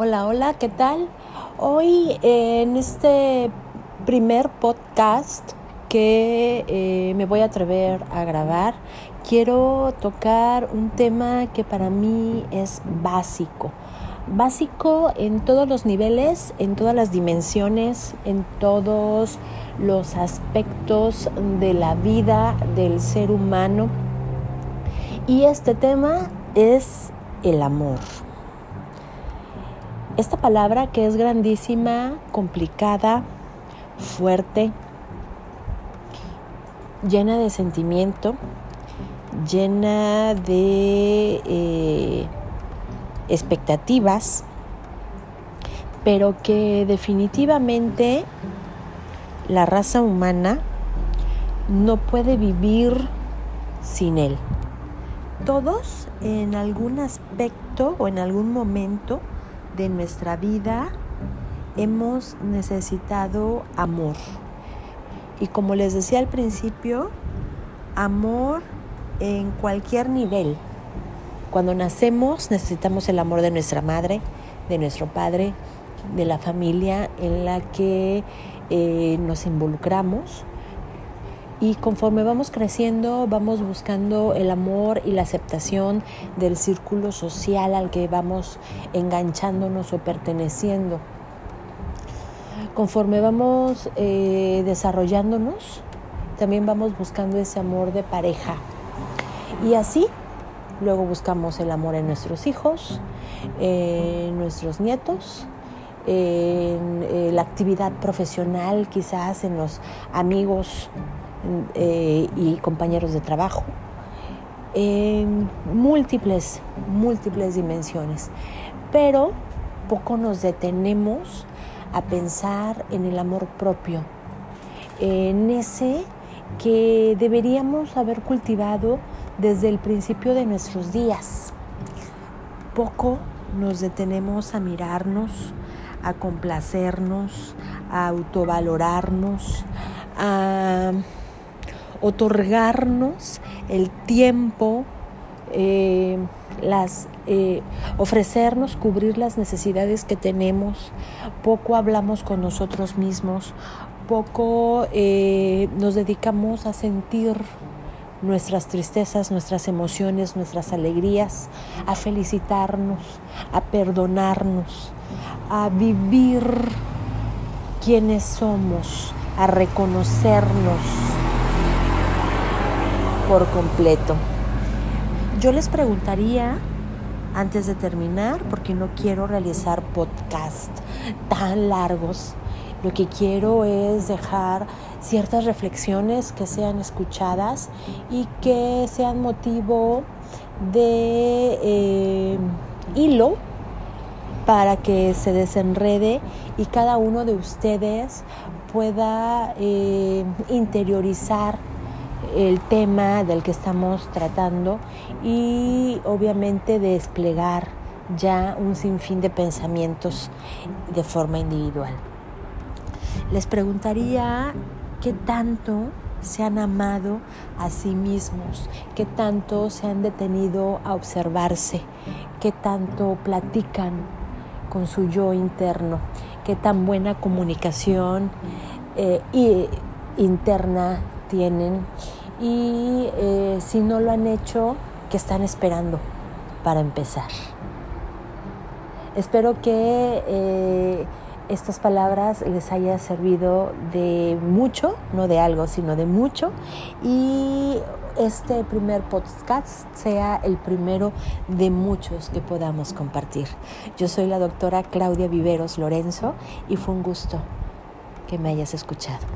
Hola, hola, ¿qué tal? Hoy en este primer podcast que eh, me voy a atrever a grabar, quiero tocar un tema que para mí es básico. Básico en todos los niveles, en todas las dimensiones, en todos los aspectos de la vida del ser humano. Y este tema es el amor. Esta palabra que es grandísima, complicada, fuerte, llena de sentimiento, llena de eh, expectativas, pero que definitivamente la raza humana no puede vivir sin él. Todos en algún aspecto o en algún momento de nuestra vida hemos necesitado amor. Y como les decía al principio, amor en cualquier nivel. Cuando nacemos necesitamos el amor de nuestra madre, de nuestro padre, de la familia en la que eh, nos involucramos y conforme vamos creciendo vamos buscando el amor y la aceptación del círculo social al que vamos enganchándonos o perteneciendo. Conforme vamos eh, desarrollándonos, también vamos buscando ese amor de pareja. Y así, luego buscamos el amor en nuestros hijos, en nuestros nietos, en eh, la actividad profesional, quizás en los amigos eh, y compañeros de trabajo en múltiples, múltiples dimensiones. Pero poco nos detenemos a pensar en el amor propio, en ese que deberíamos haber cultivado desde el principio de nuestros días. Poco nos detenemos a mirarnos, a complacernos, a autovalorarnos, a otorgarnos el tiempo, eh, las, eh, ofrecernos, cubrir las necesidades que tenemos. Poco hablamos con nosotros mismos, poco eh, nos dedicamos a sentir nuestras tristezas, nuestras emociones, nuestras alegrías, a felicitarnos, a perdonarnos, a vivir quienes somos, a reconocernos por completo. Yo les preguntaría, antes de terminar, porque no quiero realizar podcasts tan largos, lo que quiero es dejar ciertas reflexiones que sean escuchadas y que sean motivo de eh, hilo para que se desenrede y cada uno de ustedes pueda eh, interiorizar el tema del que estamos tratando y obviamente desplegar ya un sinfín de pensamientos de forma individual. Les preguntaría qué tanto se han amado a sí mismos, qué tanto se han detenido a observarse, qué tanto platican con su yo interno, qué tan buena comunicación eh, interna tienen y eh, si no lo han hecho, ¿qué están esperando para empezar? Espero que eh, estas palabras les haya servido de mucho, no de algo, sino de mucho. Y este primer podcast sea el primero de muchos que podamos compartir. Yo soy la doctora Claudia Viveros Lorenzo y fue un gusto que me hayas escuchado.